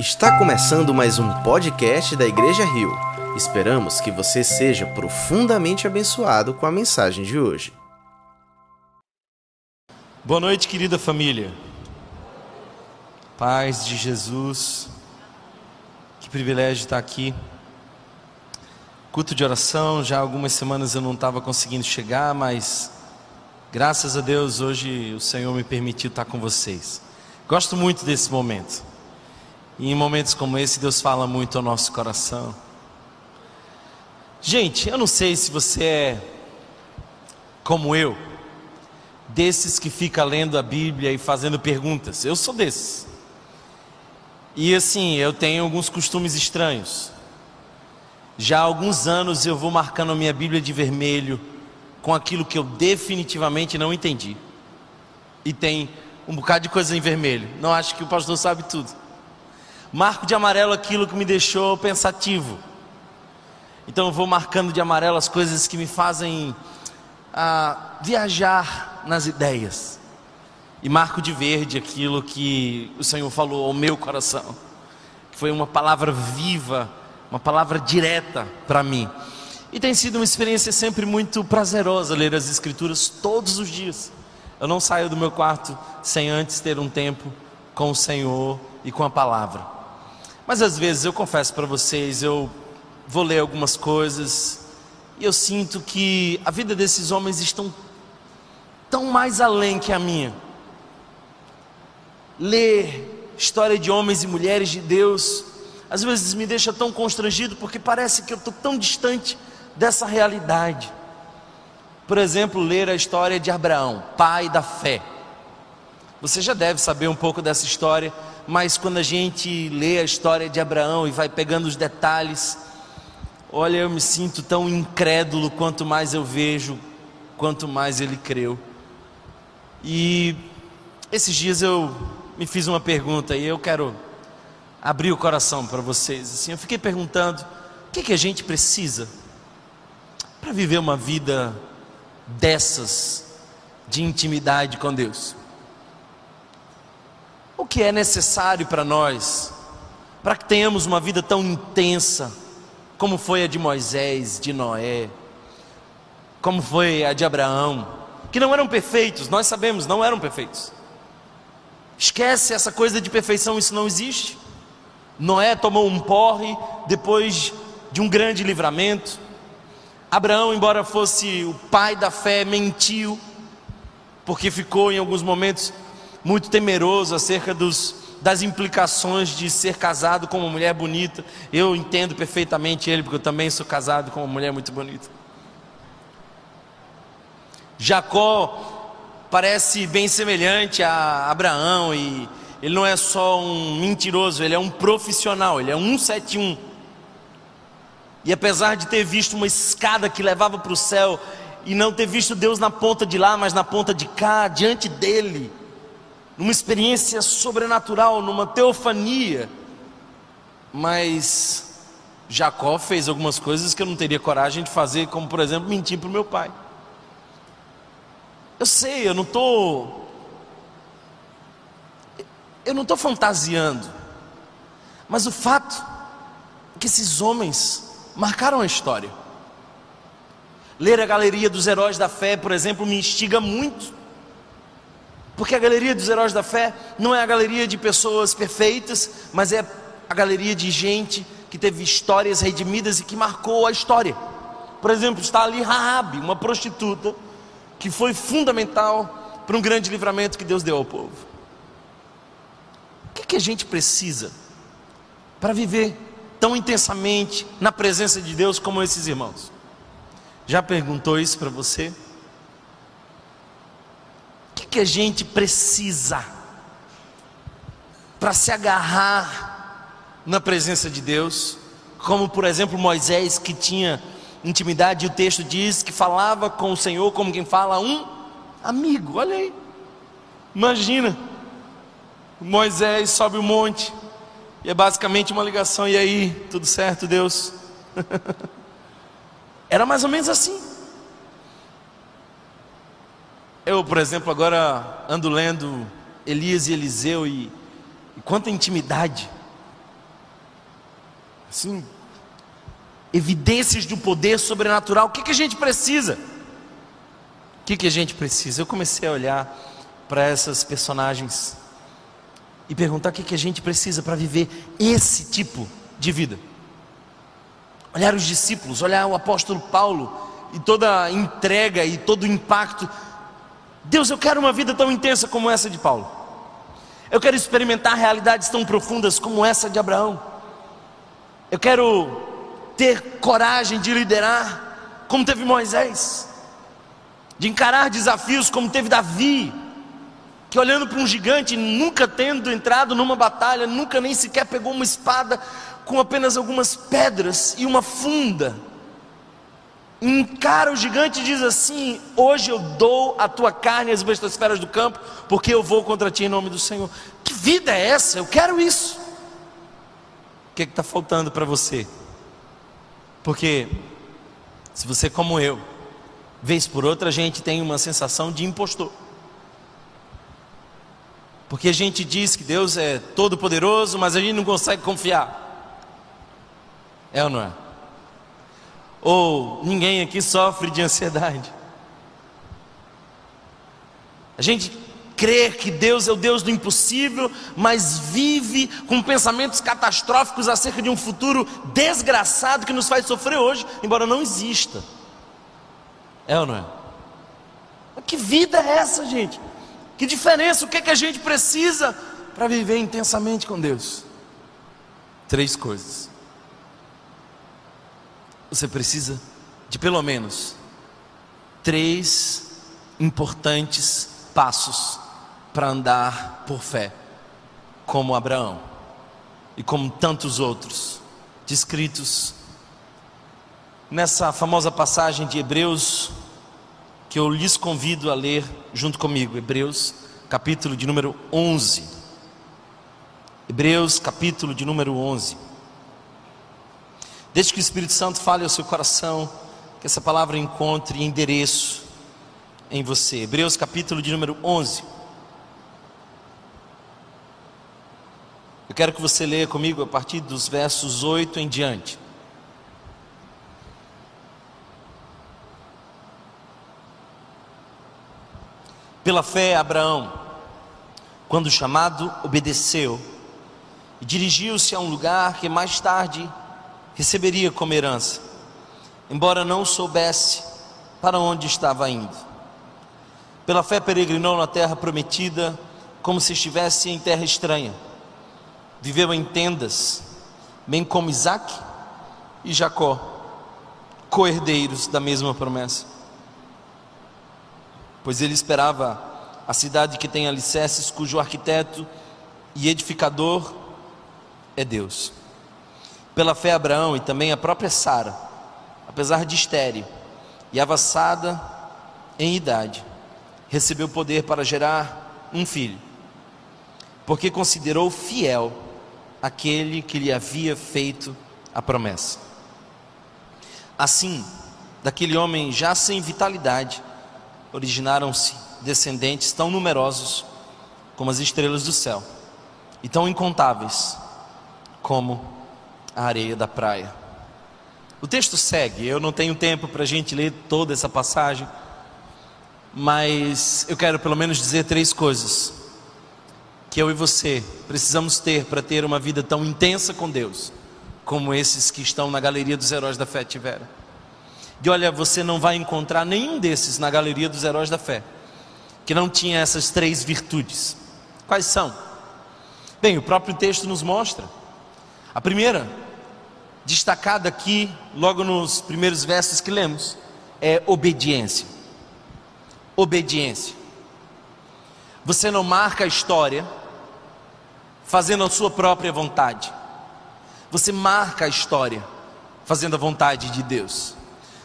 Está começando mais um podcast da Igreja Rio. Esperamos que você seja profundamente abençoado com a mensagem de hoje. Boa noite, querida família. Paz de Jesus. Que privilégio estar aqui. Culto de oração, já algumas semanas eu não estava conseguindo chegar, mas graças a Deus hoje o Senhor me permitiu estar com vocês. Gosto muito desse momento. E em momentos como esse, Deus fala muito ao nosso coração. Gente, eu não sei se você é como eu, desses que fica lendo a Bíblia e fazendo perguntas. Eu sou desses. E assim, eu tenho alguns costumes estranhos. Já há alguns anos eu vou marcando a minha Bíblia de vermelho com aquilo que eu definitivamente não entendi. E tem um bocado de coisa em vermelho. Não acho que o pastor sabe tudo. Marco de amarelo aquilo que me deixou pensativo. Então eu vou marcando de amarelo as coisas que me fazem ah, viajar nas ideias. E marco de verde aquilo que o Senhor falou ao meu coração. Foi uma palavra viva, uma palavra direta para mim. E tem sido uma experiência sempre muito prazerosa ler as Escrituras todos os dias. Eu não saio do meu quarto sem antes ter um tempo com o Senhor e com a palavra. Mas às vezes eu confesso para vocês, eu vou ler algumas coisas e eu sinto que a vida desses homens estão tão mais além que a minha. Ler história de homens e mulheres de Deus, às vezes me deixa tão constrangido porque parece que eu estou tão distante dessa realidade. Por exemplo, ler a história de Abraão, pai da fé. Você já deve saber um pouco dessa história mas quando a gente lê a história de Abraão e vai pegando os detalhes, olha, eu me sinto tão incrédulo quanto mais eu vejo, quanto mais ele creu. E esses dias eu me fiz uma pergunta e eu quero abrir o coração para vocês. Assim, eu fiquei perguntando: o que, que a gente precisa para viver uma vida dessas de intimidade com Deus? O que é necessário para nós, para que tenhamos uma vida tão intensa, como foi a de Moisés, de Noé, como foi a de Abraão, que não eram perfeitos, nós sabemos, não eram perfeitos. Esquece essa coisa de perfeição, isso não existe. Noé tomou um porre depois de um grande livramento. Abraão, embora fosse o pai da fé, mentiu, porque ficou em alguns momentos muito temeroso acerca dos, das implicações de ser casado com uma mulher bonita. Eu entendo perfeitamente ele, porque eu também sou casado com uma mulher muito bonita. Jacó parece bem semelhante a Abraão e ele não é só um mentiroso, ele é um profissional, ele é um 171. E apesar de ter visto uma escada que levava para o céu e não ter visto Deus na ponta de lá, mas na ponta de cá, diante dele, numa experiência sobrenatural, numa teofania. Mas Jacó fez algumas coisas que eu não teria coragem de fazer, como por exemplo mentir para o meu pai. Eu sei, eu não estou. Eu não estou fantasiando. Mas o fato é que esses homens marcaram a história. Ler a galeria dos heróis da fé, por exemplo, me instiga muito. Porque a galeria dos heróis da fé não é a galeria de pessoas perfeitas, mas é a galeria de gente que teve histórias redimidas e que marcou a história. Por exemplo, está ali Raab, uma prostituta que foi fundamental para um grande livramento que Deus deu ao povo. O que, que a gente precisa para viver tão intensamente na presença de Deus como esses irmãos? Já perguntou isso para você? Que a gente precisa para se agarrar na presença de Deus, como por exemplo Moisés que tinha intimidade, e o texto diz que falava com o Senhor como quem fala um amigo. Olha aí, imagina, Moisés sobe o monte, e é basicamente uma ligação, e aí, tudo certo, Deus? Era mais ou menos assim. Por exemplo, agora ando lendo Elias e Eliseu e, e quanta intimidade assim, evidências do poder sobrenatural. O que, que a gente precisa? O que, que a gente precisa? Eu comecei a olhar para essas personagens e perguntar o que, que a gente precisa para viver esse tipo de vida. Olhar os discípulos, olhar o apóstolo Paulo e toda a entrega e todo o impacto. Deus, eu quero uma vida tão intensa como essa de Paulo. Eu quero experimentar realidades tão profundas como essa de Abraão. Eu quero ter coragem de liderar como teve Moisés, de encarar desafios como teve Davi, que olhando para um gigante, nunca tendo entrado numa batalha, nunca nem sequer pegou uma espada, com apenas algumas pedras e uma funda, encara o gigante e diz assim: Hoje eu dou a tua carne as bestas feras do campo, porque eu vou contra ti em nome do Senhor. Que vida é essa? Eu quero isso. O que é está faltando para você? Porque, se você, como eu, vez por outra, a gente tem uma sensação de impostor. Porque a gente diz que Deus é todo-poderoso, mas a gente não consegue confiar. É ou não é? Ou ninguém aqui sofre de ansiedade. A gente crê que Deus é o Deus do impossível, mas vive com pensamentos catastróficos acerca de um futuro desgraçado que nos faz sofrer hoje, embora não exista. É ou não é? Mas que vida é essa, gente? Que diferença? O que, é que a gente precisa para viver intensamente com Deus? Três coisas. Você precisa de pelo menos três importantes passos para andar por fé, como Abraão e como tantos outros, descritos nessa famosa passagem de Hebreus, que eu lhes convido a ler junto comigo, Hebreus, capítulo de número 11. Hebreus, capítulo de número 11. Deixe que o Espírito Santo fale ao seu coração, que essa palavra encontre endereço em você. Hebreus, capítulo de número 11. Eu quero que você leia comigo a partir dos versos 8 em diante. Pela fé, Abraão, quando chamado, obedeceu e dirigiu-se a um lugar que mais tarde receberia como herança, embora não soubesse para onde estava indo. Pela fé, peregrinou na terra prometida, como se estivesse em terra estranha viveu em tendas, bem como Isaac e Jacó, co-herdeiros da mesma promessa. Pois ele esperava a cidade que tem alicerces, cujo arquiteto e edificador é Deus. Pela fé, Abraão e também a própria Sara, apesar de estéril e avançada em idade, recebeu poder para gerar um filho, porque considerou fiel aquele que lhe havia feito a promessa. Assim, daquele homem já sem vitalidade, originaram-se descendentes tão numerosos como as estrelas do céu e tão incontáveis como a areia da praia. O texto segue, eu não tenho tempo para a gente ler toda essa passagem, mas eu quero pelo menos dizer três coisas que eu e você precisamos ter para ter uma vida tão intensa com Deus, como esses que estão na galeria dos heróis da fé tiveram. E olha, você não vai encontrar nenhum desses na galeria dos heróis da fé que não tinha essas três virtudes. Quais são? Bem, o próprio texto nos mostra. A primeira, destacada aqui, logo nos primeiros versos que lemos, é obediência. Obediência. Você não marca a história fazendo a sua própria vontade. Você marca a história fazendo a vontade de Deus.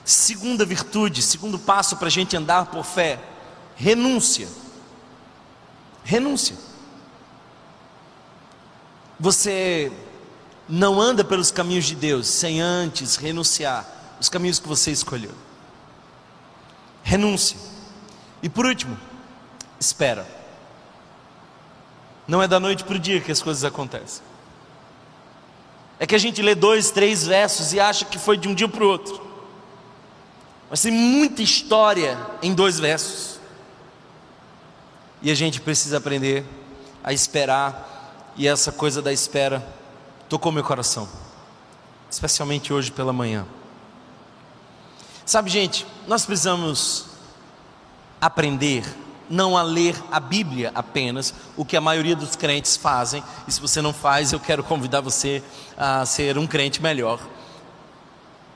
Segunda virtude, segundo passo para a gente andar por fé: renúncia. Renúncia. Você não anda pelos caminhos de Deus sem antes renunciar os caminhos que você escolheu. Renúncia. E por último, espera. Não é da noite para o dia que as coisas acontecem. é que a gente lê dois, três versos e acha que foi de um dia para o outro. Mas tem muita história em dois versos. E a gente precisa aprender a esperar, e essa coisa da espera tocou meu coração, especialmente hoje pela manhã. Sabe, gente, nós precisamos aprender não a ler a Bíblia apenas, o que a maioria dos crentes fazem, e se você não faz, eu quero convidar você a ser um crente melhor.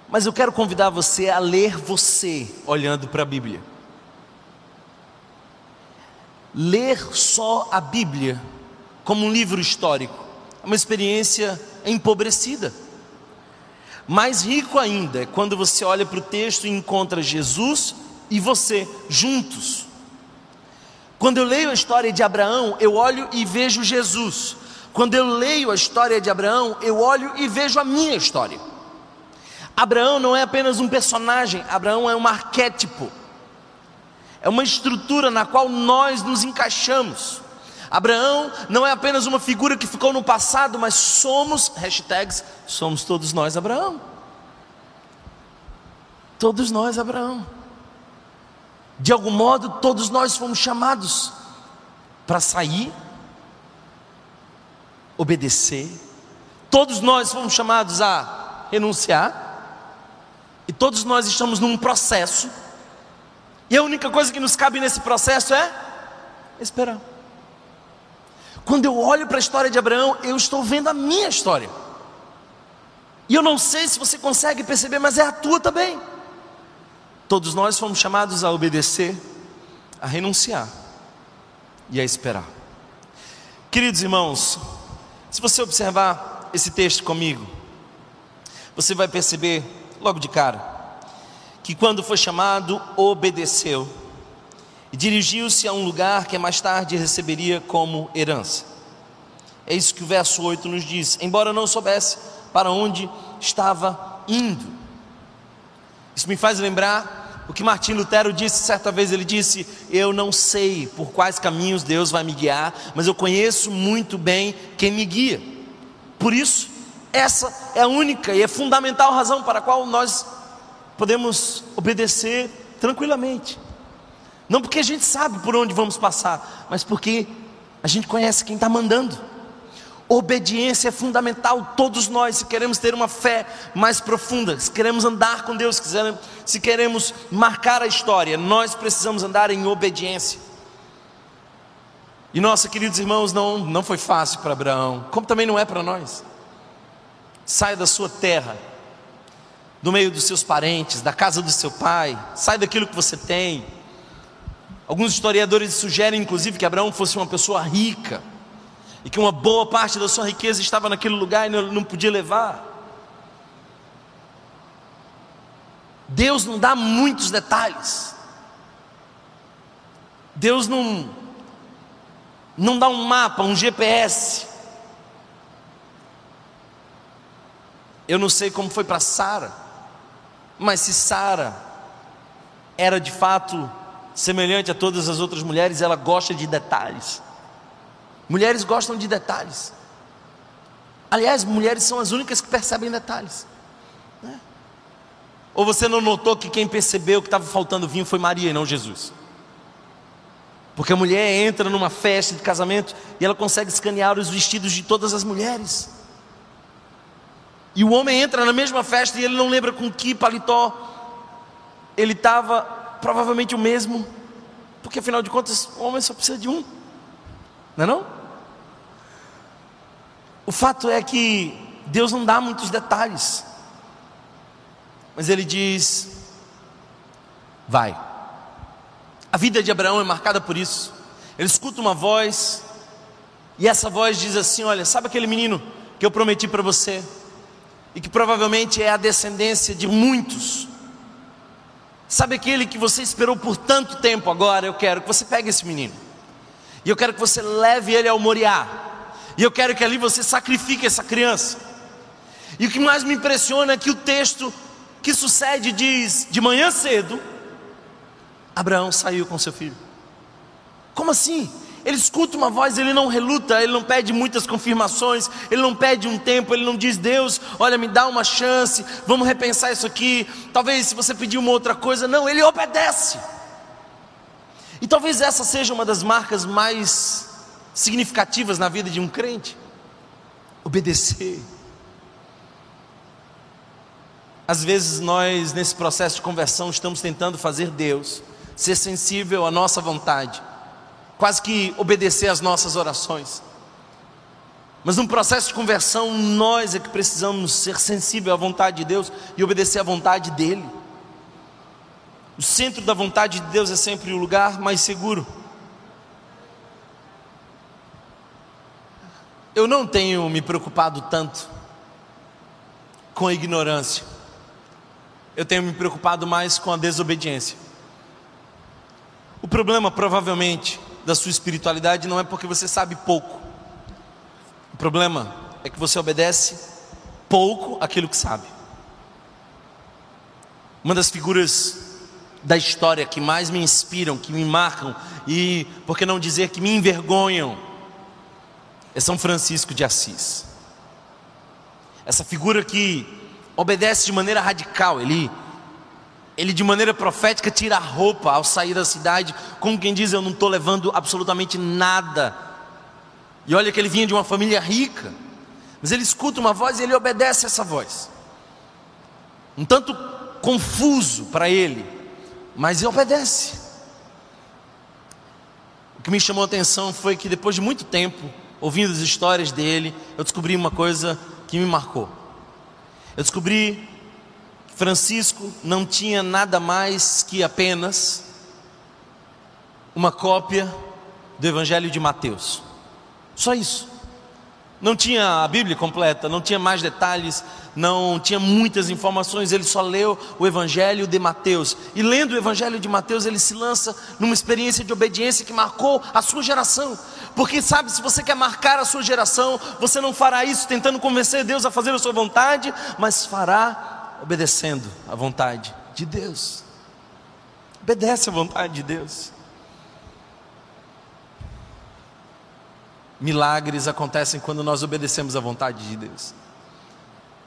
Mas eu quero convidar você a ler você olhando para a Bíblia. Ler só a Bíblia como um livro histórico uma experiência empobrecida. Mais rico ainda é quando você olha para o texto e encontra Jesus e você juntos quando eu leio a história de Abraão, eu olho e vejo Jesus. Quando eu leio a história de Abraão, eu olho e vejo a minha história. Abraão não é apenas um personagem, Abraão é um arquétipo, é uma estrutura na qual nós nos encaixamos. Abraão não é apenas uma figura que ficou no passado, mas somos, hashtags, somos todos nós Abraão. Todos nós Abraão. De algum modo, todos nós fomos chamados para sair, obedecer, todos nós fomos chamados a renunciar, e todos nós estamos num processo, e a única coisa que nos cabe nesse processo é esperar. Quando eu olho para a história de Abraão, eu estou vendo a minha história. E eu não sei se você consegue perceber, mas é a tua também. Todos nós fomos chamados a obedecer, a renunciar e a esperar. Queridos irmãos, se você observar esse texto comigo, você vai perceber logo de cara que quando foi chamado, obedeceu e dirigiu-se a um lugar que mais tarde receberia como herança. É isso que o verso 8 nos diz, embora não soubesse para onde estava indo. Isso me faz lembrar o que Martim Lutero disse certa vez: ele disse, Eu não sei por quais caminhos Deus vai me guiar, mas eu conheço muito bem quem me guia. Por isso, essa é a única e é fundamental razão para a qual nós podemos obedecer tranquilamente. Não porque a gente sabe por onde vamos passar, mas porque a gente conhece quem está mandando. Obediência é fundamental, todos nós, se queremos ter uma fé mais profunda, se queremos andar com Deus, se queremos marcar a história, nós precisamos andar em obediência. E nossa, queridos irmãos, não, não foi fácil para Abraão, como também não é para nós. Saia da sua terra, do meio dos seus parentes, da casa do seu pai, sai daquilo que você tem. Alguns historiadores sugerem, inclusive, que Abraão fosse uma pessoa rica e que uma boa parte da sua riqueza estava naquele lugar e não, podia levar. Deus não dá muitos detalhes. Deus não não dá um mapa, um GPS. Eu não sei como foi para Sara, mas se Sara era de fato semelhante a todas as outras mulheres, ela gosta de detalhes. Mulheres gostam de detalhes. Aliás, mulheres são as únicas que percebem detalhes. Né? Ou você não notou que quem percebeu que estava faltando vinho foi Maria e não Jesus? Porque a mulher entra numa festa de casamento e ela consegue escanear os vestidos de todas as mulheres. E o homem entra na mesma festa e ele não lembra com que paletó ele estava, provavelmente o mesmo, porque afinal de contas o homem só precisa de um, não é não? O fato é que Deus não dá muitos detalhes, mas Ele diz: vai. A vida de Abraão é marcada por isso. Ele escuta uma voz, e essa voz diz assim: Olha, sabe aquele menino que eu prometi para você, e que provavelmente é a descendência de muitos. Sabe aquele que você esperou por tanto tempo agora? Eu quero que você pegue esse menino, e eu quero que você leve ele ao Moriá e eu quero que ali você sacrifique essa criança. E o que mais me impressiona é que o texto que sucede diz: de manhã cedo, Abraão saiu com seu filho. Como assim? Ele escuta uma voz, ele não reluta, ele não pede muitas confirmações, ele não pede um tempo, ele não diz, Deus, olha, me dá uma chance, vamos repensar isso aqui. Talvez se você pedir uma outra coisa, não, ele obedece. E talvez essa seja uma das marcas mais significativas na vida de um crente: obedecer. Às vezes nós, nesse processo de conversão, estamos tentando fazer Deus ser sensível à nossa vontade, quase que obedecer às nossas orações. Mas num processo de conversão, nós é que precisamos ser sensível à vontade de Deus e obedecer à vontade dEle. O centro da vontade de Deus é sempre o lugar mais seguro. Eu não tenho me preocupado tanto com a ignorância. Eu tenho me preocupado mais com a desobediência. O problema, provavelmente, da sua espiritualidade não é porque você sabe pouco. O problema é que você obedece pouco aquilo que sabe. Uma das figuras da história que mais me inspiram, que me marcam e, por que não dizer, que me envergonham, é São Francisco de Assis. Essa figura que obedece de maneira radical, ele, ele de maneira profética tira a roupa ao sair da cidade, como quem diz: Eu não estou levando absolutamente nada. E olha que ele vinha de uma família rica, mas ele escuta uma voz e ele obedece essa voz. Um tanto confuso para ele, mas ele obedece. O que me chamou a atenção foi que depois de muito tempo, ouvindo as histórias dele, eu descobri uma coisa que me marcou. Eu descobri Francisco não tinha nada mais que apenas uma cópia do Evangelho de Mateus. Só isso. Não tinha a Bíblia completa, não tinha mais detalhes, não tinha muitas informações, ele só leu o Evangelho de Mateus. E lendo o Evangelho de Mateus, ele se lança numa experiência de obediência que marcou a sua geração. Porque sabe, se você quer marcar a sua geração, você não fará isso tentando convencer Deus a fazer a sua vontade, mas fará obedecendo a vontade de Deus. Obedece a vontade de Deus. Milagres acontecem quando nós obedecemos a vontade de Deus.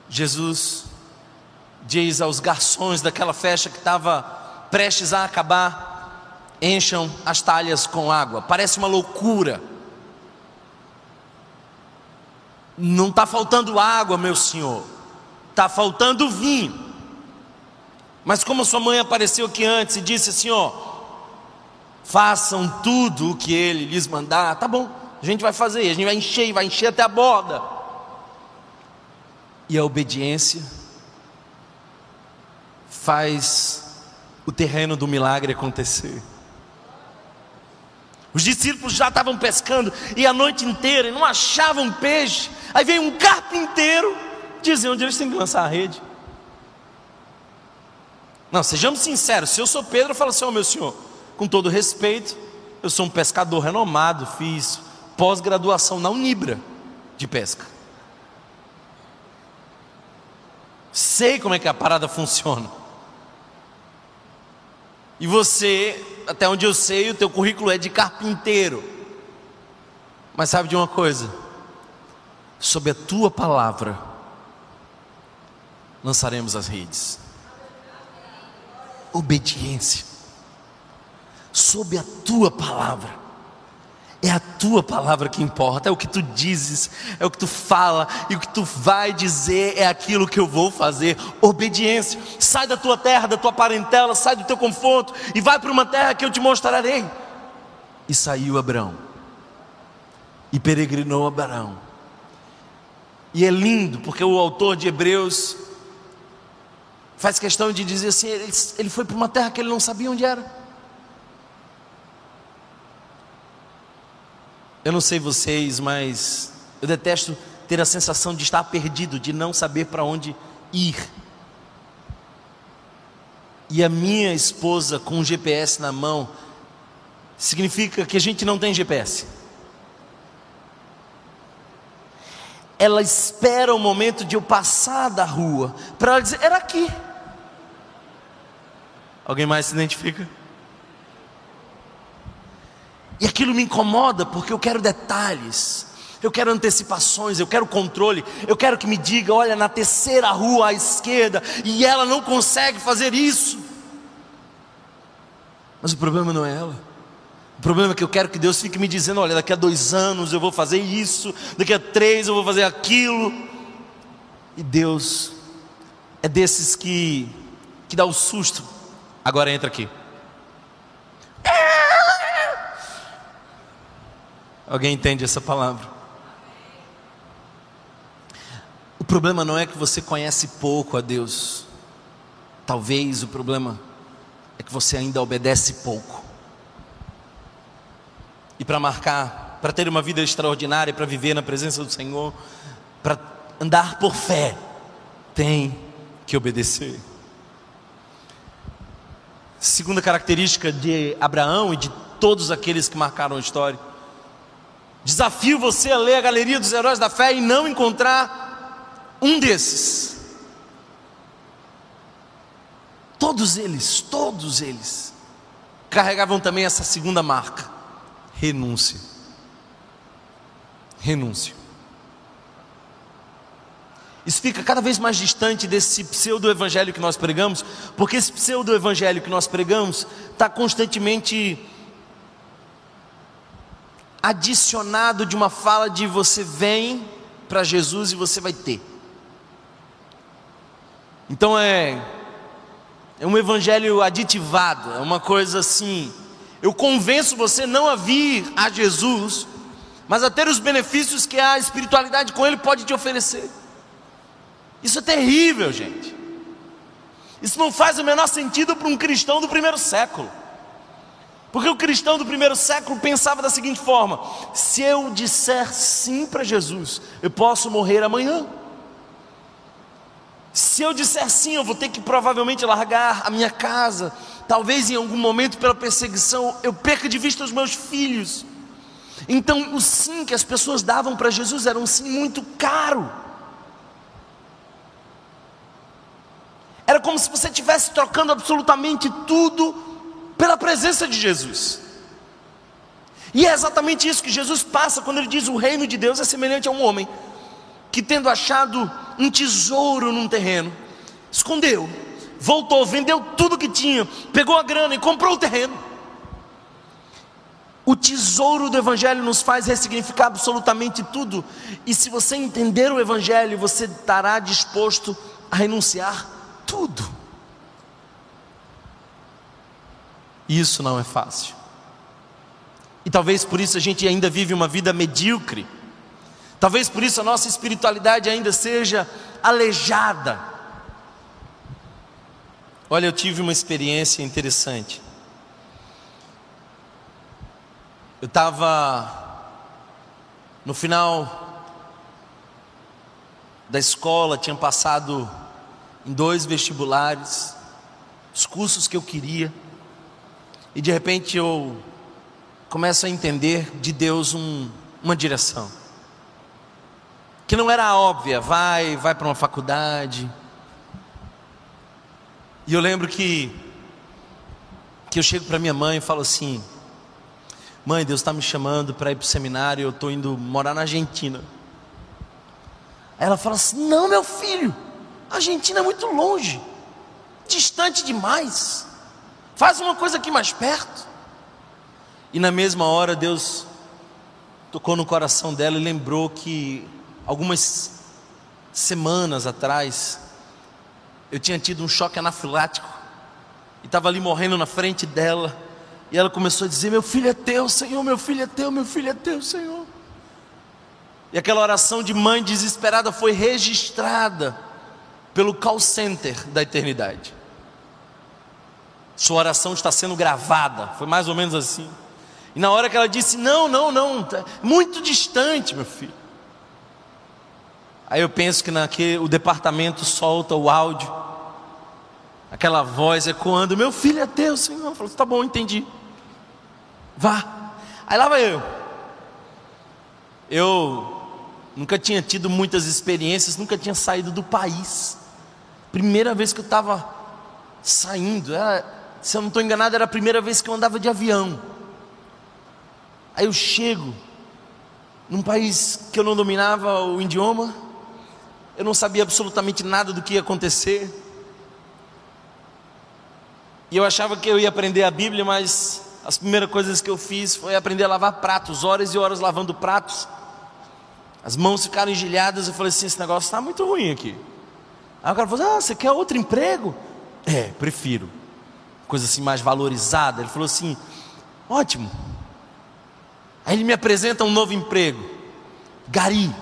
Jesus diz aos garçons daquela festa que estava prestes a acabar: encham as talhas com água. Parece uma loucura. Não está faltando água, meu senhor, está faltando vinho. Mas como sua mãe apareceu aqui antes e disse assim: ó, façam tudo o que ele lhes mandar, tá bom, a gente vai fazer, a gente vai encher, vai encher até a borda. E a obediência faz o terreno do milagre acontecer. Os discípulos já estavam pescando e a noite inteira e não achavam peixe. Aí vem um carpinteiro dizer onde eles têm que lançar a rede. Não, sejamos sinceros. Se eu sou Pedro, eu falo assim: Ó oh, meu senhor, com todo respeito, eu sou um pescador renomado, fiz pós-graduação na Unibra de pesca. Sei como é que a parada funciona. E você, até onde eu sei, o teu currículo é de carpinteiro. Mas sabe de uma coisa? Sob a tua palavra lançaremos as redes. Obediência. Sob a tua palavra é a tua palavra que importa, é o que tu dizes, é o que tu fala, e o que tu vai dizer é aquilo que eu vou fazer. Obediência. Sai da tua terra, da tua parentela, sai do teu conforto e vai para uma terra que eu te mostrarei. E saiu Abraão, e peregrinou Abraão. E é lindo, porque o autor de Hebreus faz questão de dizer assim: ele, ele foi para uma terra que ele não sabia onde era. Eu não sei vocês, mas eu detesto ter a sensação de estar perdido, de não saber para onde ir. E a minha esposa com o GPS na mão, significa que a gente não tem GPS. Ela espera o momento de eu passar da rua, para ela dizer: era aqui. Alguém mais se identifica? E aquilo me incomoda porque eu quero detalhes, eu quero antecipações, eu quero controle, eu quero que me diga, olha, na terceira rua à esquerda, e ela não consegue fazer isso. Mas o problema não é ela. O problema é que eu quero que Deus fique me dizendo: olha, daqui a dois anos eu vou fazer isso, daqui a três eu vou fazer aquilo. E Deus é desses que, que dá o susto. Agora entra aqui. Alguém entende essa palavra? O problema não é que você conhece pouco a Deus. Talvez o problema é que você ainda obedece pouco. E para marcar, para ter uma vida extraordinária, para viver na presença do Senhor, para andar por fé, tem que obedecer. Segunda característica de Abraão e de todos aqueles que marcaram a história. Desafio você a ler a galeria dos heróis da fé e não encontrar um desses. Todos eles, todos eles, carregavam também essa segunda marca: renúncia. Renúncia. Isso fica cada vez mais distante desse pseudo-evangelho que nós pregamos, porque esse pseudo-evangelho que nós pregamos está constantemente adicionado de uma fala de você vem para Jesus e você vai ter. Então é é um evangelho aditivado, é uma coisa assim. Eu convenço você não a vir a Jesus, mas a ter os benefícios que a espiritualidade com Ele pode te oferecer. Isso é terrível, gente. Isso não faz o menor sentido para um cristão do primeiro século. Porque o cristão do primeiro século pensava da seguinte forma: se eu disser sim para Jesus, eu posso morrer amanhã. Se eu disser sim, eu vou ter que provavelmente largar a minha casa. Talvez em algum momento, pela perseguição, eu perca de vista os meus filhos. Então, o sim que as pessoas davam para Jesus era um sim muito caro. Era como se você estivesse trocando absolutamente tudo pela presença de Jesus. E é exatamente isso que Jesus passa quando ele diz: o reino de Deus é semelhante a um homem que, tendo achado um tesouro num terreno, escondeu, voltou, vendeu tudo que tinha, pegou a grana e comprou o terreno. O tesouro do Evangelho nos faz ressignificar absolutamente tudo, e se você entender o Evangelho, você estará disposto a renunciar tudo. Isso não é fácil, e talvez por isso a gente ainda vive uma vida medíocre Talvez por isso a nossa espiritualidade ainda seja aleijada. Olha, eu tive uma experiência interessante. Eu estava no final da escola, tinha passado em dois vestibulares, os cursos que eu queria, e de repente eu começo a entender de Deus um, uma direção que não era óbvia, vai, vai para uma faculdade. E eu lembro que que eu chego para minha mãe e falo assim: Mãe, Deus está me chamando para ir para o seminário, eu estou indo morar na Argentina. Aí ela fala assim: Não, meu filho, a Argentina é muito longe, distante demais. Faz uma coisa aqui mais perto. E na mesma hora Deus tocou no coração dela e lembrou que algumas semanas atrás, eu tinha tido um choque anafilático e estava ali morrendo na frente dela. E ela começou a dizer: Meu filho é teu, Senhor, meu filho é teu, meu filho é teu, Senhor. E aquela oração de mãe desesperada foi registrada pelo call center da eternidade. Sua oração está sendo gravada, foi mais ou menos assim. E na hora que ela disse: Não, não, não, tá muito distante, meu filho. Aí eu penso que naquele, o departamento solta o áudio, aquela voz ecoando: Meu filho é teu, Senhor. Eu falo: Tá bom, entendi. Vá. Aí lá vai eu. Eu nunca tinha tido muitas experiências, nunca tinha saído do país. Primeira vez que eu estava saindo, era, se eu não estou enganado, era a primeira vez que eu andava de avião. Aí eu chego num país que eu não dominava o idioma, eu não sabia absolutamente nada do que ia acontecer. E eu achava que eu ia aprender a Bíblia, mas as primeiras coisas que eu fiz foi aprender a lavar pratos, horas e horas lavando pratos. As mãos ficaram engilhadas, eu falei assim: esse negócio está muito ruim aqui. Aí o cara falou: assim, ah, você quer outro emprego? É, prefiro. Coisa assim mais valorizada. Ele falou assim: ótimo. Aí ele me apresenta um novo emprego. Gari.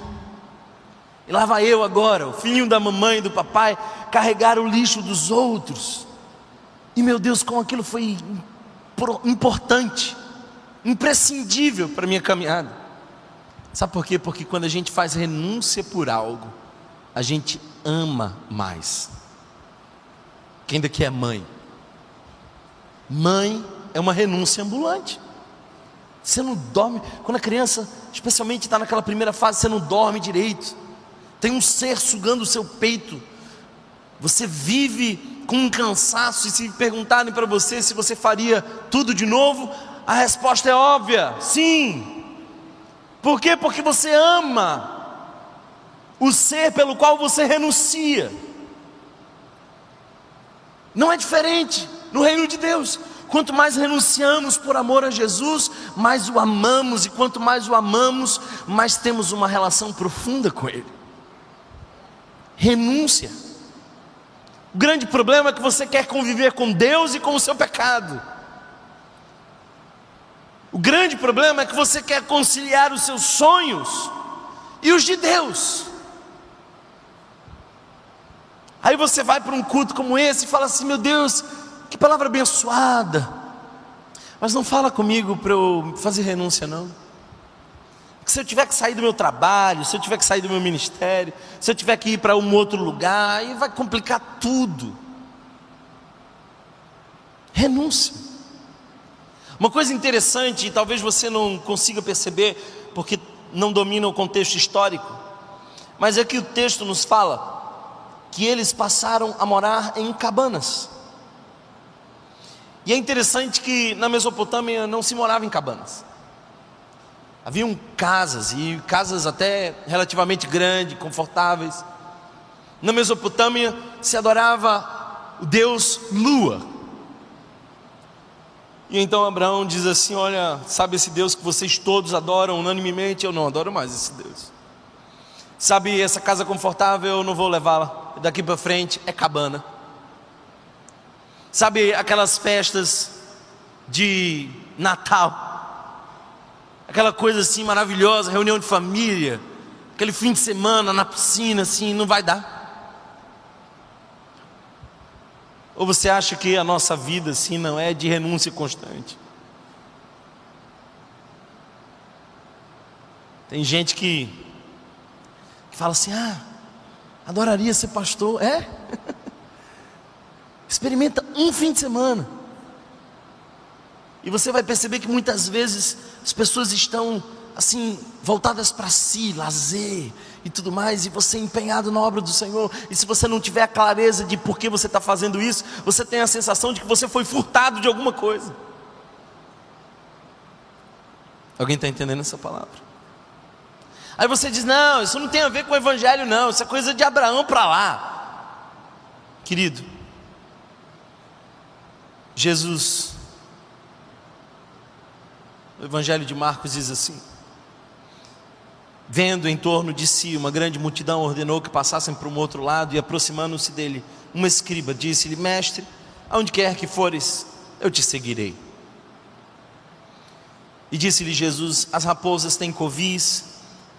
E lá vai eu agora, o filhinho da mamãe e do papai, carregar o lixo dos outros. E meu Deus, como aquilo foi importante, imprescindível para a minha caminhada. Sabe por quê? Porque quando a gente faz renúncia por algo, a gente ama mais. Quem daqui é mãe? Mãe é uma renúncia ambulante. Você não dorme, quando a criança, especialmente está naquela primeira fase, você não dorme direito. Tem um ser sugando o seu peito. Você vive com um cansaço, e se perguntarem para você se você faria tudo de novo, a resposta é óbvia: sim. Por quê? Porque você ama o ser pelo qual você renuncia. Não é diferente no reino de Deus. Quanto mais renunciamos por amor a Jesus, mais o amamos, e quanto mais o amamos, mais temos uma relação profunda com Ele. Renúncia. O grande problema é que você quer conviver com Deus e com o seu pecado. O grande problema é que você quer conciliar os seus sonhos e os de Deus. Aí você vai para um culto como esse e fala assim: meu Deus, que palavra abençoada. Mas não fala comigo para eu fazer renúncia, não se eu tiver que sair do meu trabalho, se eu tiver que sair do meu ministério, se eu tiver que ir para um outro lugar, aí vai complicar tudo. Renúncia. Uma coisa interessante, e talvez você não consiga perceber, porque não domina o contexto histórico, mas é que o texto nos fala que eles passaram a morar em cabanas. E é interessante que na Mesopotâmia não se morava em cabanas. Haviam casas, e casas até relativamente grandes, confortáveis. Na Mesopotâmia se adorava o deus Lua. E então Abraão diz assim: Olha, sabe esse Deus que vocês todos adoram unanimemente? Eu não adoro mais esse Deus. Sabe essa casa confortável? Eu não vou levá-la. Daqui para frente é cabana. Sabe aquelas festas de Natal? aquela coisa assim maravilhosa, reunião de família, aquele fim de semana na piscina, assim, não vai dar. Ou você acha que a nossa vida assim não é de renúncia constante? Tem gente que, que fala assim: ah, adoraria ser pastor. É? Experimenta um fim de semana. E você vai perceber que muitas vezes as pessoas estão assim voltadas para si, lazer e tudo mais, e você é empenhado na obra do Senhor. E se você não tiver a clareza de por que você está fazendo isso, você tem a sensação de que você foi furtado de alguma coisa. Alguém está entendendo essa palavra? Aí você diz: não, isso não tem a ver com o Evangelho, não, isso é coisa de Abraão para lá. Querido, Jesus o Evangelho de Marcos diz assim: Vendo em torno de si uma grande multidão, ordenou que passassem para um outro lado e aproximando-se dele, uma escriba disse-lhe: Mestre, aonde quer que fores, eu te seguirei. E disse-lhe Jesus: As raposas têm covis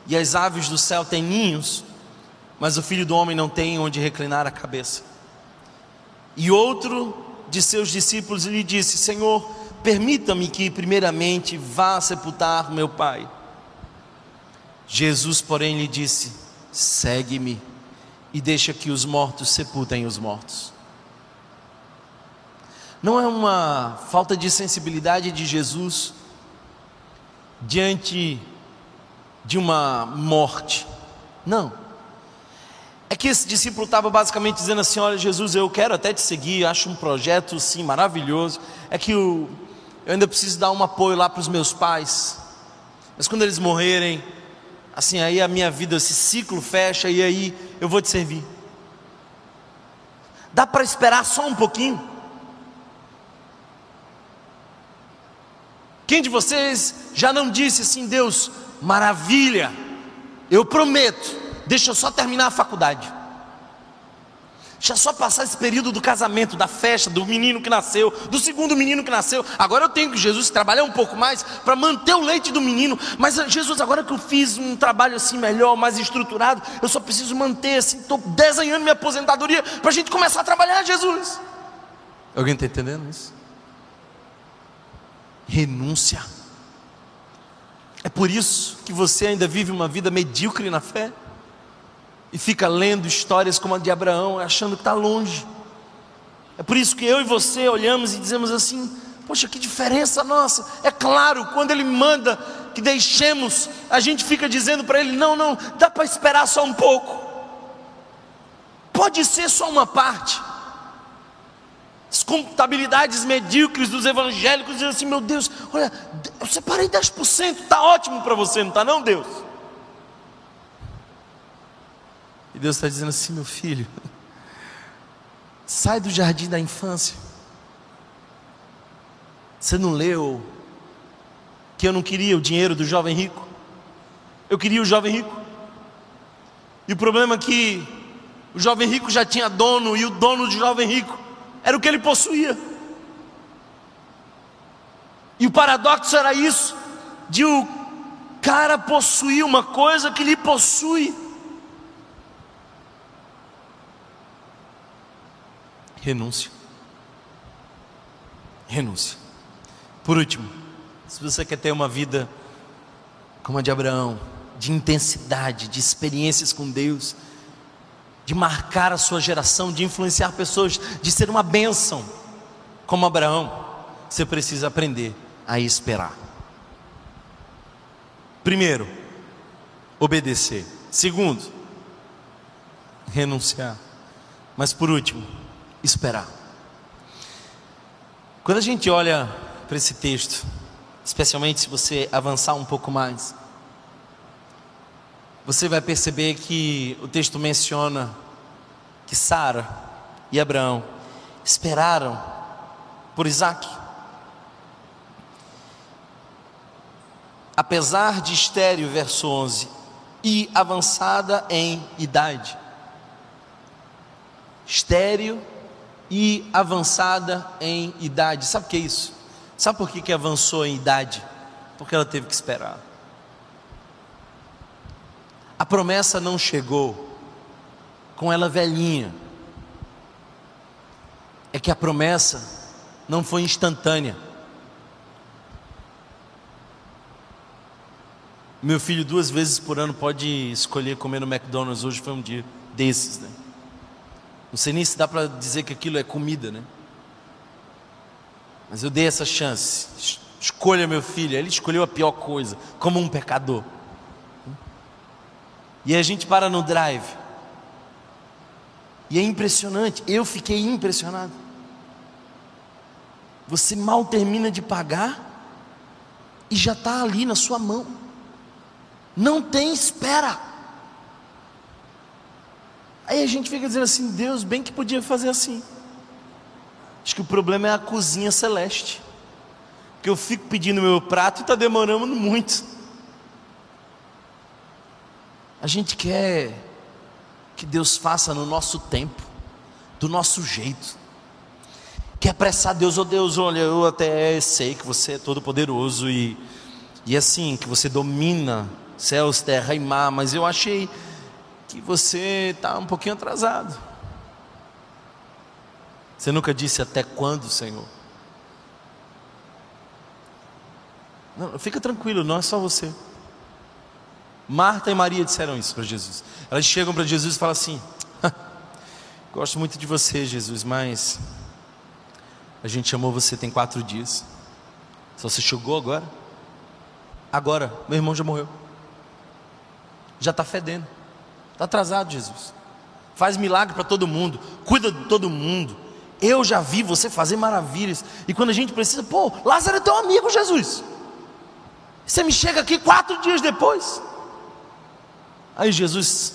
e as aves do céu têm ninhos, mas o filho do homem não tem onde reclinar a cabeça. E outro de seus discípulos lhe disse: Senhor, permita-me que, primeiramente, vá sepultar meu pai. Jesus, porém, lhe disse: segue-me e deixa que os mortos sepultem os mortos. Não é uma falta de sensibilidade de Jesus diante de uma morte. Não. É que esse discípulo estava basicamente dizendo assim: Olha, Jesus, eu quero até te seguir, acho um projeto sim maravilhoso. É que o, eu ainda preciso dar um apoio lá para os meus pais. Mas quando eles morrerem, assim, aí a minha vida, esse ciclo fecha e aí eu vou te servir. Dá para esperar só um pouquinho? Quem de vocês já não disse assim, Deus, maravilha, eu prometo, deixa eu só terminar a faculdade. Deixa só passar esse período do casamento, da festa, do menino que nasceu, do segundo menino que nasceu. Agora eu tenho que, Jesus, trabalhar um pouco mais para manter o leite do menino. Mas, Jesus, agora que eu fiz um trabalho assim melhor, mais estruturado, eu só preciso manter assim, estou desenhando minha aposentadoria para a gente começar a trabalhar, Jesus. Alguém está entendendo isso? Renúncia. É por isso que você ainda vive uma vida medíocre na fé e fica lendo histórias como a de Abraão, achando que está longe. É por isso que eu e você olhamos e dizemos assim: Poxa, que diferença nossa! É claro, quando Ele manda que deixemos, a gente fica dizendo para Ele: Não, não, dá para esperar só um pouco. Pode ser só uma parte. As contabilidades medíocres dos evangélicos dizem assim: Meu Deus, olha, eu separei 10%, está ótimo para você, não está, não, Deus? E Deus está dizendo assim: meu filho, sai do jardim da infância. Você não leu que eu não queria o dinheiro do jovem rico? Eu queria o jovem rico. E o problema é que o jovem rico já tinha dono, e o dono do jovem rico era o que ele possuía. E o paradoxo era isso: de o cara possuir uma coisa que lhe possui. renúncia. Renúncia. Por último, se você quer ter uma vida como a de Abraão, de intensidade, de experiências com Deus, de marcar a sua geração, de influenciar pessoas, de ser uma bênção, como Abraão, você precisa aprender a esperar. Primeiro, obedecer. Segundo, renunciar. Mas por último, esperar. Quando a gente olha para esse texto, especialmente se você avançar um pouco mais, você vai perceber que o texto menciona que Sara e Abraão esperaram por Isaac. Apesar de estéreo, verso 11, e avançada em idade. Estéreo e avançada em idade. Sabe o que é isso? Sabe por que, que avançou em idade? Porque ela teve que esperar. A promessa não chegou com ela velhinha. É que a promessa não foi instantânea. Meu filho duas vezes por ano pode escolher comer no McDonald's. Hoje foi um dia desses, né? Não sei nem se dá para dizer que aquilo é comida, né? Mas eu dei essa chance. Escolha meu filho. Ele escolheu a pior coisa, como um pecador. E a gente para no drive. E é impressionante. Eu fiquei impressionado. Você mal termina de pagar e já está ali na sua mão. Não tem espera. Aí a gente fica dizendo assim: Deus, bem que podia fazer assim. Acho que o problema é a cozinha celeste. Que eu fico pedindo meu prato e está demorando muito. A gente quer que Deus faça no nosso tempo, do nosso jeito. Quer apressar Deus, oh Deus, olha, eu até sei que você é todo poderoso e, e assim, que você domina céus, terra e mar, mas eu achei que você está um pouquinho atrasado. Você nunca disse até quando, Senhor? Não, fica tranquilo, não é só você. Marta e Maria disseram isso para Jesus. Elas chegam para Jesus e falam assim: Gosto muito de você, Jesus, mas a gente chamou você tem quatro dias. Só você chegou agora? Agora, meu irmão já morreu. Já está fedendo. Está atrasado, Jesus. Faz milagre para todo mundo, cuida de todo mundo. Eu já vi você fazer maravilhas. E quando a gente precisa, pô, Lázaro é teu amigo, Jesus. Você me chega aqui quatro dias depois. Aí Jesus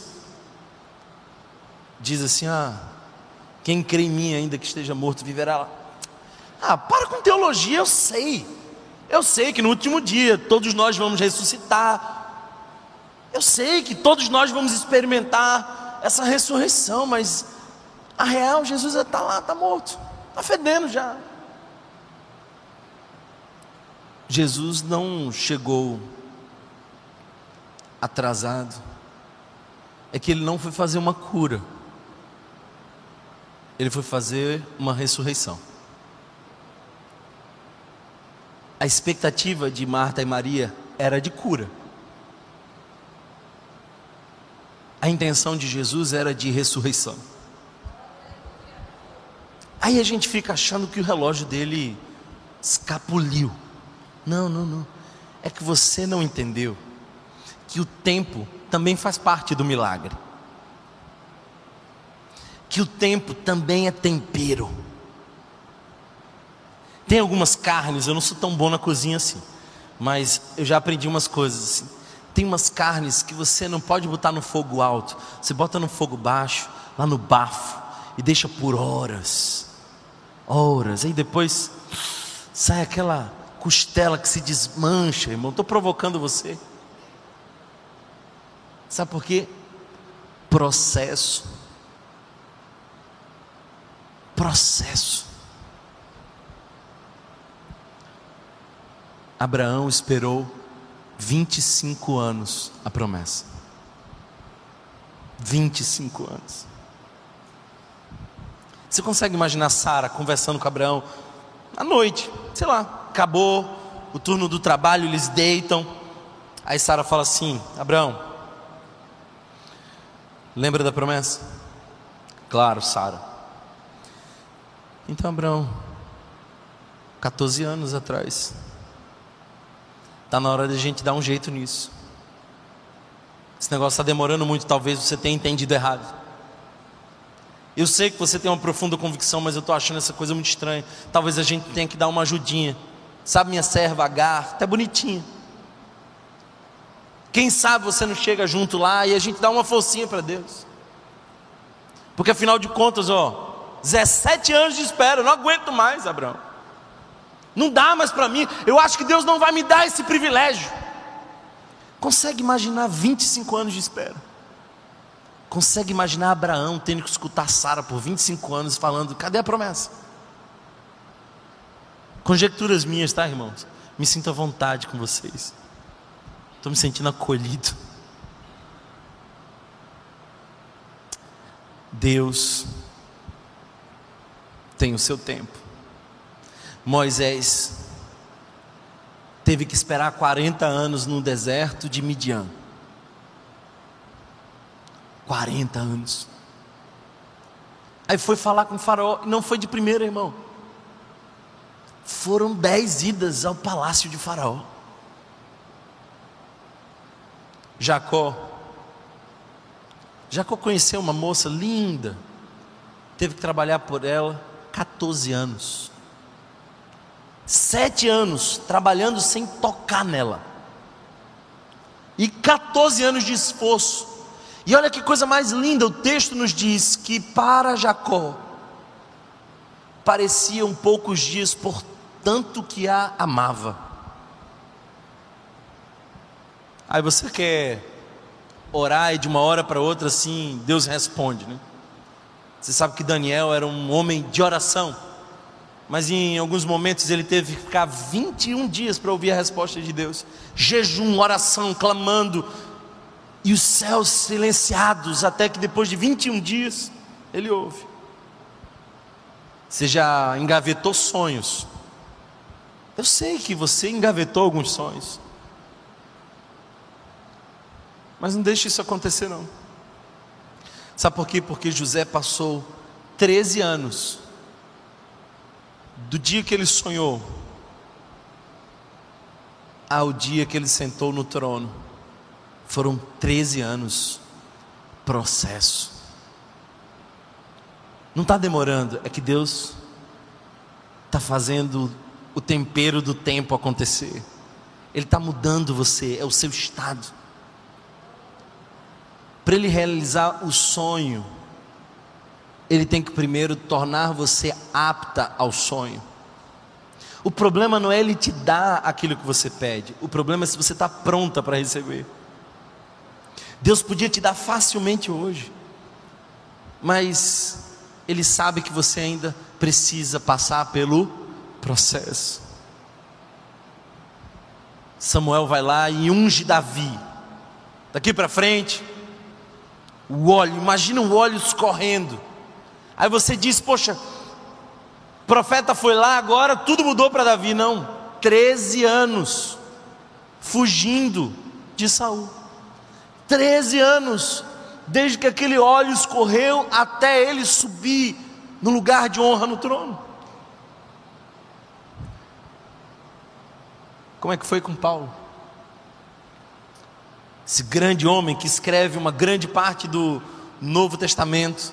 diz assim: Ah, quem crê em mim, ainda que esteja morto, viverá. Ah, para com teologia, eu sei. Eu sei que no último dia todos nós vamos ressuscitar. Eu sei que todos nós vamos experimentar essa ressurreição, mas a real, Jesus está lá, está morto, está fedendo já. Jesus não chegou atrasado, é que ele não foi fazer uma cura, ele foi fazer uma ressurreição. A expectativa de Marta e Maria era de cura. A intenção de Jesus era de ressurreição. Aí a gente fica achando que o relógio dele escapuliu. Não, não, não. É que você não entendeu que o tempo também faz parte do milagre. Que o tempo também é tempero. Tem algumas carnes, eu não sou tão bom na cozinha assim, mas eu já aprendi umas coisas assim. Tem umas carnes que você não pode botar no fogo alto, você bota no fogo baixo, lá no bafo, e deixa por horas, horas, aí depois sai aquela costela que se desmancha, irmão. Estou provocando você. Sabe por quê? Processo. Processo. Abraão esperou 25 anos a promessa. 25 anos. Você consegue imaginar Sara conversando com Abraão à noite, sei lá, acabou o turno do trabalho, eles deitam. Aí Sara fala assim: Abraão, lembra da promessa? Claro, Sara. Então, Abraão, 14 anos atrás, Está na hora de a gente dar um jeito nisso. Esse negócio está demorando muito, talvez você tenha entendido errado. Eu sei que você tem uma profunda convicção, mas eu estou achando essa coisa muito estranha. Talvez a gente tenha que dar uma ajudinha. Sabe, minha serva Agar, até bonitinha. Quem sabe você não chega junto lá e a gente dá uma forcinha para Deus. Porque afinal de contas, ó, 17 anos de espera, não aguento mais, Abraão. Não dá mais para mim. Eu acho que Deus não vai me dar esse privilégio. Consegue imaginar 25 anos de espera? Consegue imaginar Abraão tendo que escutar Sara por 25 anos falando: cadê a promessa? Conjecturas minhas, tá, irmãos? Me sinto à vontade com vocês. Estou me sentindo acolhido. Deus tem o seu tempo. Moisés teve que esperar 40 anos no deserto de Midian. 40 anos. Aí foi falar com o faraó, não foi de primeira, irmão. Foram dez idas ao palácio de faraó. Jacó. Jacó conheceu uma moça linda. Teve que trabalhar por ela 14 anos. Sete anos trabalhando sem tocar nela. E 14 anos de esforço. E olha que coisa mais linda, o texto nos diz que para Jacó pareciam poucos dias por tanto que a amava. Aí você quer orar e de uma hora para outra assim, Deus responde, né? Você sabe que Daniel era um homem de oração mas em alguns momentos ele teve que ficar 21 dias para ouvir a resposta de Deus. Jejum, oração, clamando, e os céus silenciados, até que depois de 21 dias ele ouve. Você já engavetou sonhos. Eu sei que você engavetou alguns sonhos. Mas não deixe isso acontecer não. Sabe por quê? Porque José passou 13 anos do dia que ele sonhou ao dia que ele sentou no trono, foram 13 anos processo. Não está demorando, é que Deus está fazendo o tempero do tempo acontecer. Ele está mudando você, é o seu estado. Para ele realizar o sonho, ele tem que primeiro tornar você apta ao sonho. O problema não é ele te dar aquilo que você pede, o problema é se você está pronta para receber. Deus podia te dar facilmente hoje, mas Ele sabe que você ainda precisa passar pelo processo. Samuel vai lá e unge Davi. Daqui para frente, o óleo, imagina o óleo escorrendo. Aí você diz, poxa, o profeta foi lá, agora tudo mudou para Davi. Não, 13 anos fugindo de Saul. 13 anos, desde que aquele óleo escorreu até ele subir no lugar de honra no trono. Como é que foi com Paulo? Esse grande homem que escreve uma grande parte do Novo Testamento,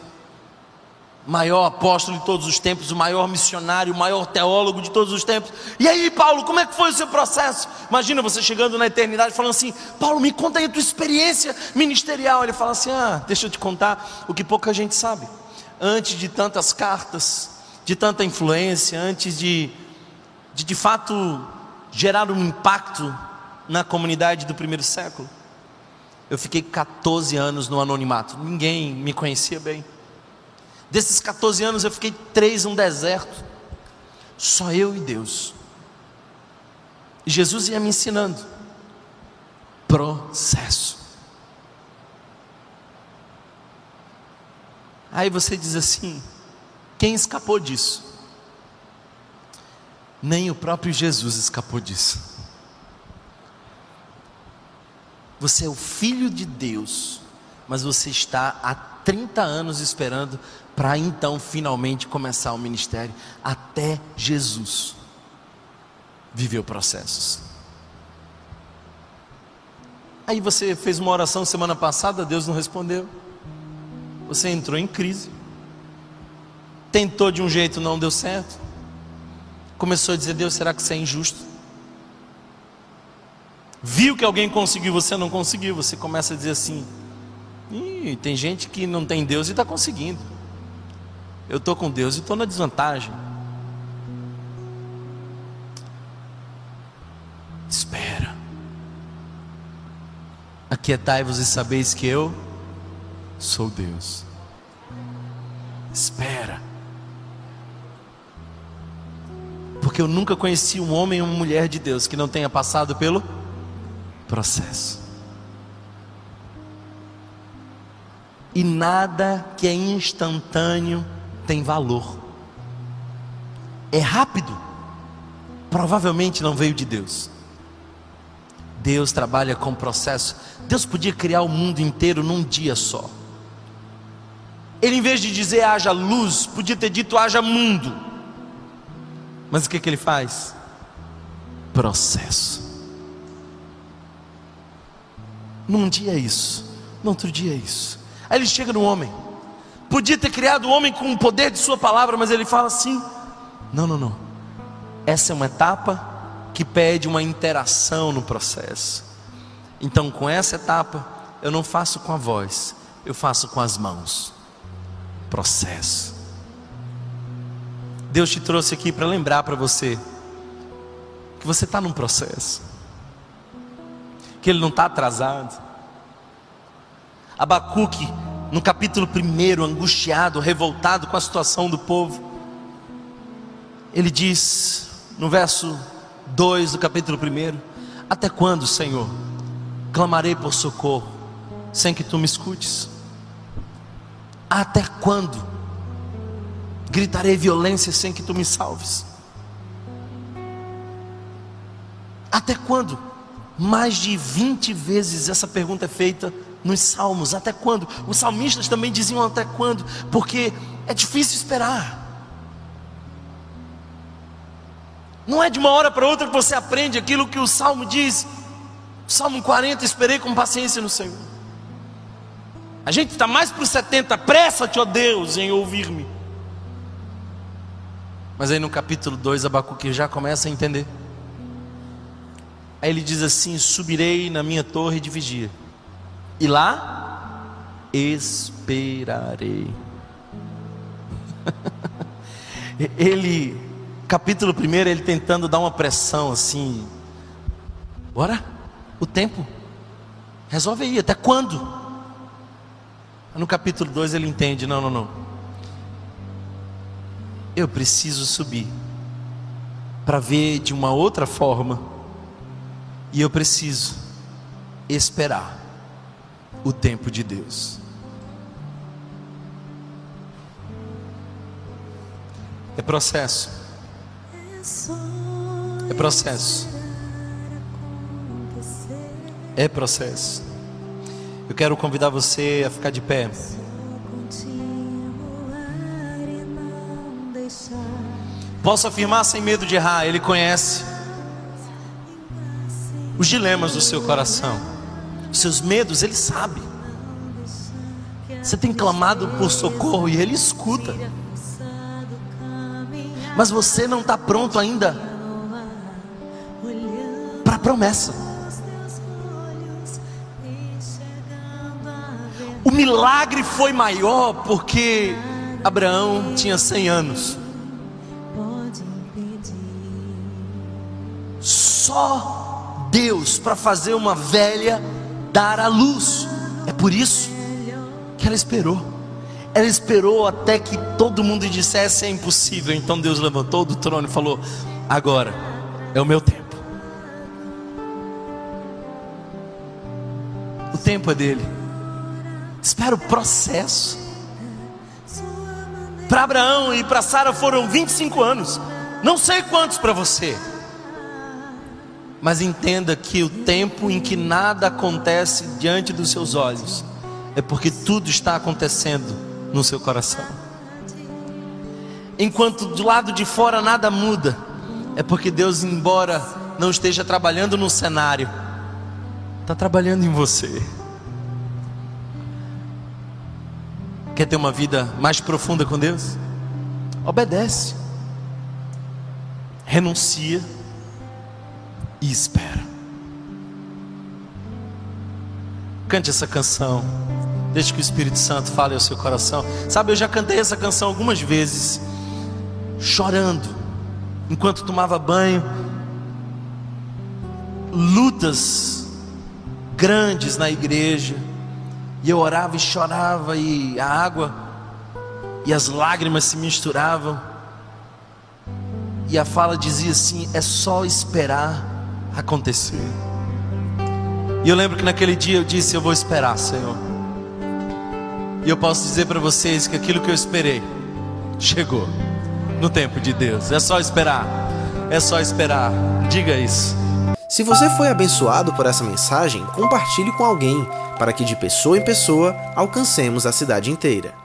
maior apóstolo de todos os tempos, o maior missionário, o maior teólogo de todos os tempos. E aí, Paulo, como é que foi o seu processo? Imagina você chegando na eternidade falando assim: Paulo, me conta aí a tua experiência ministerial. Ele fala assim: Ah, deixa eu te contar o que pouca gente sabe. Antes de tantas cartas, de tanta influência, antes de de, de fato gerar um impacto na comunidade do primeiro século, eu fiquei 14 anos no anonimato. Ninguém me conhecia bem. Desses 14 anos eu fiquei três no deserto. Só eu e Deus. E Jesus ia me ensinando. Processo. Aí você diz assim: quem escapou disso? Nem o próprio Jesus escapou disso. Você é o filho de Deus, mas você está há 30 anos esperando para então finalmente começar o ministério. Até Jesus viveu processos. Aí você fez uma oração semana passada, Deus não respondeu. Você entrou em crise. Tentou de um jeito, não deu certo. Começou a dizer: Deus, será que isso é injusto? Viu que alguém conseguiu, você não conseguiu. Você começa a dizer assim: tem gente que não tem Deus e está conseguindo. Eu estou com Deus e estou na desvantagem. Espera. Aquietai-vos e sabeis que eu sou Deus. Espera. Porque eu nunca conheci um homem ou uma mulher de Deus que não tenha passado pelo processo. E nada que é instantâneo tem valor. É rápido. Provavelmente não veio de Deus. Deus trabalha com processo. Deus podia criar o mundo inteiro num dia só. Ele, em vez de dizer haja luz, podia ter dito haja mundo. Mas o que, que ele faz? Processo. Num dia é isso, no outro dia é isso. Aí ele chega no homem. Podia ter criado o homem com o poder de Sua palavra, mas ele fala assim: não, não, não. Essa é uma etapa que pede uma interação no processo. Então, com essa etapa, eu não faço com a voz, eu faço com as mãos. Processo. Deus te trouxe aqui para lembrar para você que você está num processo, que ele não está atrasado. Abacuque no capítulo 1, angustiado, revoltado com a situação do povo, ele diz, no verso 2 do capítulo 1: Até quando, Senhor, clamarei por socorro, sem que tu me escutes? Até quando gritarei violência sem que tu me salves? Até quando? Mais de 20 vezes essa pergunta é feita nos salmos, até quando? Os salmistas também diziam até quando, porque é difícil esperar. Não é de uma hora para outra que você aprende aquilo que o salmo diz. Salmo 40, esperei com paciência no Senhor. A gente está mais para os 70, pressa-te, ó Deus, em ouvir-me. Mas aí no capítulo 2, Abacuque já começa a entender. Aí ele diz assim: Subirei na minha torre de vigia, e lá esperarei. ele, capítulo 1, ele tentando dar uma pressão assim. Bora, o tempo, resolve aí, até quando? No capítulo 2 ele entende: não, não, não. Eu preciso subir para ver de uma outra forma e eu preciso esperar o tempo de Deus. É processo. É processo. É processo. Eu quero convidar você a ficar de pé. Posso afirmar sem medo de errar, Ele conhece os dilemas do seu coração, os seus medos, Ele sabe. Você tem clamado por socorro e Ele escuta, mas você não está pronto ainda para a promessa. O milagre foi maior porque Abraão tinha 100 anos. Só Deus para fazer uma velha dar à luz. É por isso que ela esperou. Ela esperou até que todo mundo dissesse é impossível. Então Deus levantou do trono e falou: Agora é o meu tempo. O tempo é dele. Espera o processo. Para Abraão e para Sara foram 25 anos. Não sei quantos para você. Mas entenda que o tempo em que nada acontece diante dos seus olhos é porque tudo está acontecendo no seu coração. Enquanto do lado de fora nada muda, é porque Deus, embora não esteja trabalhando no cenário, está trabalhando em você. Quer ter uma vida mais profunda com Deus? Obedece, renuncia e espera. Cante essa canção. Deixe que o Espírito Santo fale ao seu coração. Sabe, eu já cantei essa canção algumas vezes, chorando, enquanto tomava banho. Lutas grandes na igreja, e eu orava e chorava, e a água e as lágrimas se misturavam. E a fala dizia assim: é só esperar acontecer. E eu lembro que naquele dia eu disse: Eu vou esperar, Senhor. E eu posso dizer para vocês que aquilo que eu esperei chegou no tempo de Deus. É só esperar. É só esperar. Diga isso. Se você foi abençoado por essa mensagem, compartilhe com alguém, para que de pessoa em pessoa alcancemos a cidade inteira.